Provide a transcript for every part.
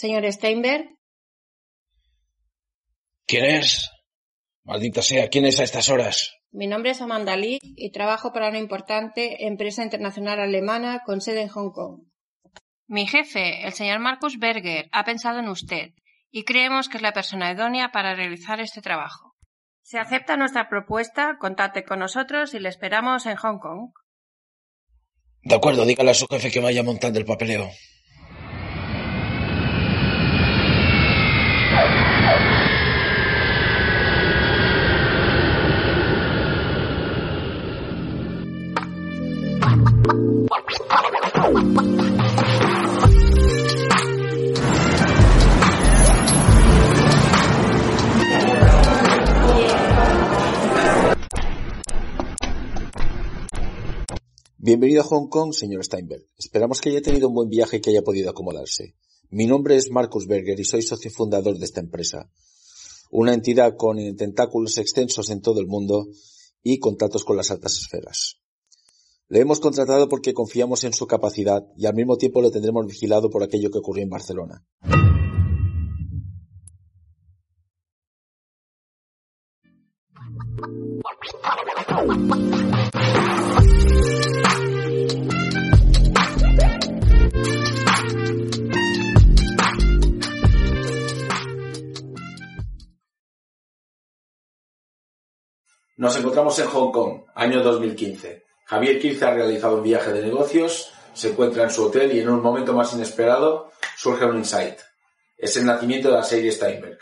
Señor Steinberg. ¿Quién es? Maldita sea, ¿quién es a estas horas? Mi nombre es Amanda Lee y trabajo para una importante empresa internacional alemana con sede en Hong Kong. Mi jefe, el señor Marcus Berger, ha pensado en usted y creemos que es la persona idónea para realizar este trabajo. Si acepta nuestra propuesta, contacte con nosotros y le esperamos en Hong Kong. De acuerdo, dígale a su jefe que vaya montando el papeleo. Bienvenido a Hong Kong, señor Steinberg. Esperamos que haya tenido un buen viaje y que haya podido acomodarse. Mi nombre es Marcus Berger y soy socio fundador de esta empresa. Una entidad con tentáculos extensos en todo el mundo y contactos con las altas esferas. Le hemos contratado porque confiamos en su capacidad y al mismo tiempo lo tendremos vigilado por aquello que ocurrió en Barcelona. Nos encontramos en Hong Kong, año 2015. Javier Quirce ha realizado un viaje de negocios, se encuentra en su hotel y en un momento más inesperado surge un insight. Es el nacimiento de la serie Steinberg.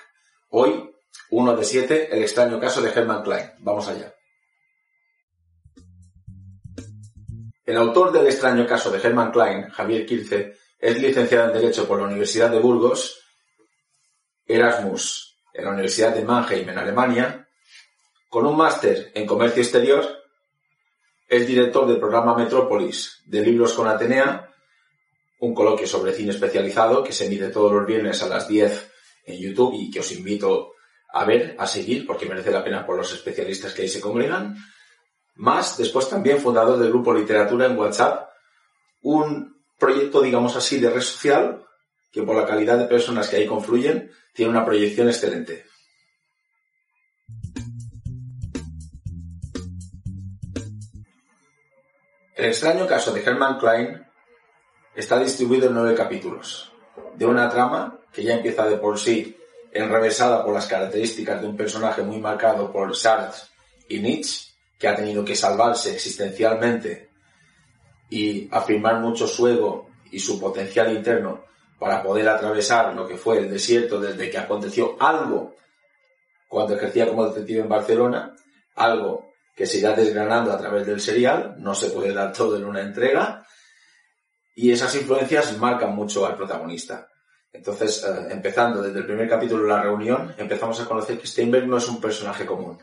Hoy, uno de siete, el extraño caso de Hermann Klein. Vamos allá. El autor del extraño caso de Hermann Klein, Javier Quirce, es licenciado en Derecho por la Universidad de Burgos, Erasmus, en la Universidad de Mannheim, en Alemania, con un máster en Comercio Exterior, es director del programa Metrópolis de Libros con Atenea, un coloquio sobre cine especializado que se emite todos los viernes a las 10 en YouTube y que os invito a ver, a seguir, porque merece la pena por los especialistas que ahí se congregan. Más, después también fundador del grupo Literatura en WhatsApp, un proyecto, digamos así, de red social que por la calidad de personas que ahí confluyen tiene una proyección excelente. El extraño caso de Hermann Klein está distribuido en nueve capítulos, de una trama que ya empieza de por sí enrevesada por las características de un personaje muy marcado por Sartre y Nietzsche, que ha tenido que salvarse existencialmente y afirmar mucho su ego y su potencial interno para poder atravesar lo que fue el desierto desde que aconteció algo cuando ejercía como detective en Barcelona, algo que se irá desgranando a través del serial, no se puede dar todo en una entrega, y esas influencias marcan mucho al protagonista. Entonces, eh, empezando desde el primer capítulo de la reunión, empezamos a conocer que Steinberg no es un personaje común.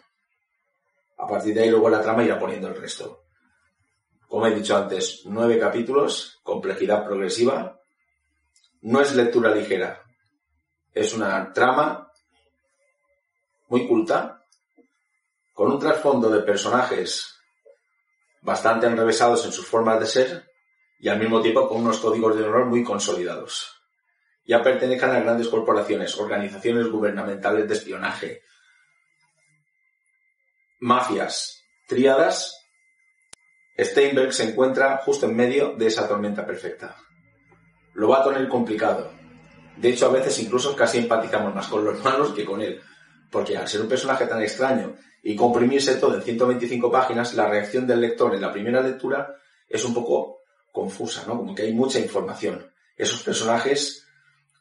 A partir de ahí luego la trama irá poniendo el resto. Como he dicho antes, nueve capítulos, complejidad progresiva. No es lectura ligera. Es una trama muy culta, con un trasfondo de personajes bastante enrevesados en sus formas de ser y al mismo tiempo con unos códigos de honor muy consolidados. Ya pertenecen a grandes corporaciones, organizaciones gubernamentales de espionaje, mafias, tríadas. Steinberg se encuentra justo en medio de esa tormenta perfecta. Lo va a tener complicado. De hecho, a veces incluso casi empatizamos más con los malos que con él, porque al ser un personaje tan extraño y comprimirse todo en 125 páginas, la reacción del lector en la primera lectura es un poco confusa, ¿no? Como que hay mucha información. Esos personajes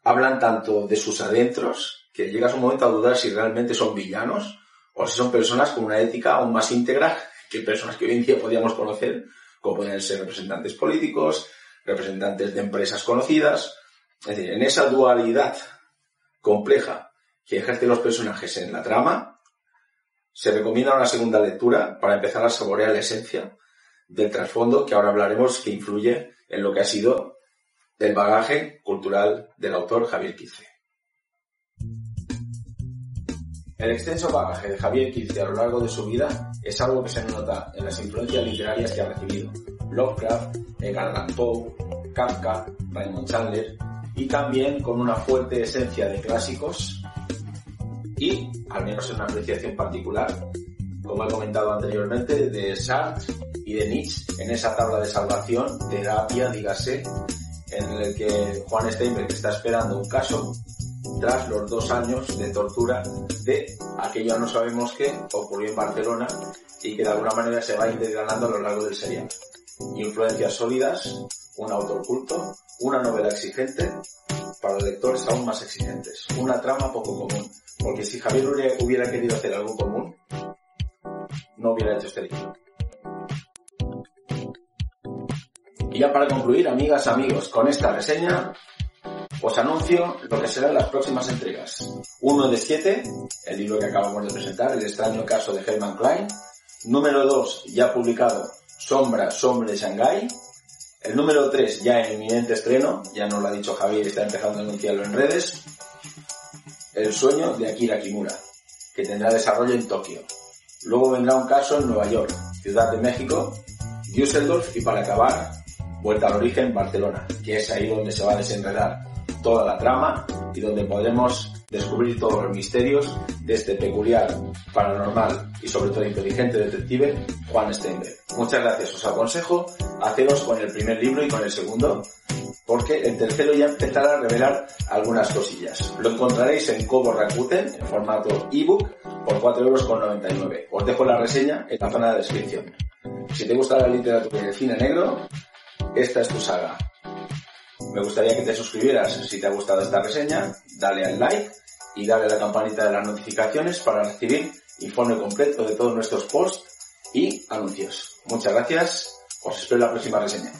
hablan tanto de sus adentros, que llegas un momento a dudar si realmente son villanos o si son personas con una ética aún más íntegra que personas que hoy en día podríamos conocer, como pueden ser representantes políticos, representantes de empresas conocidas. Es decir, en esa dualidad compleja que ejercen los personajes en la trama, se recomienda una segunda lectura para empezar a saborear la esencia del trasfondo que ahora hablaremos que influye en lo que ha sido el bagaje cultural del autor Javier Quilce. El extenso bagaje de Javier Quilce a lo largo de su vida es algo que se nota en las influencias literarias que ha recibido. Lovecraft, Edgar Allan Poe, Kafka, Raymond Chandler y también con una fuerte esencia de clásicos y, al menos en una apreciación particular, como he comentado anteriormente, de Sartre y de Nietzsche en esa tabla de salvación, terapia, dígase, en el que Juan Steinbeck está esperando un caso tras los dos años de tortura de aquello no sabemos qué ocurrió en Barcelona y que de alguna manera se va integrando a lo largo del serial. Influencias sólidas, un autor culto, una novela exigente, para lectores aún más exigentes, una trama poco común, porque si Javier hubiera querido hacer algo común, no hubiera hecho este libro. Y ya para concluir, amigas, amigos, con esta reseña, os anuncio lo que serán las próximas entregas. Uno de siete, el libro que acabamos de presentar, El extraño caso de Herman Klein. Número 2, ya publicado, Sombra, Sombra de Shanghai. El número 3, ya en inminente estreno, ya nos lo ha dicho Javier, está empezando a anunciarlo en redes. El sueño de Akira Kimura, que tendrá desarrollo en Tokio. Luego vendrá un caso en Nueva York, Ciudad de México, Düsseldorf y para acabar, Vuelta al origen, Barcelona, que es ahí donde se va a desenredar toda la trama y donde podremos descubrir todos los misterios de este peculiar, paranormal y sobre todo inteligente detective Juan Steinbeck. Muchas gracias, os aconsejo haceros con el primer libro y con el segundo, porque el tercero ya empezará a revelar algunas cosillas. Lo encontraréis en Kobo Rakuten, en formato ebook, por 4,99 euros. Os dejo la reseña en la zona de descripción. Si te gusta la literatura y el cine negro, esta es tu saga. Me gustaría que te suscribieras si te ha gustado esta reseña, dale al like y dale a la campanita de las notificaciones para recibir informe completo de todos nuestros posts y anuncios. Muchas gracias, os espero en la próxima reseña.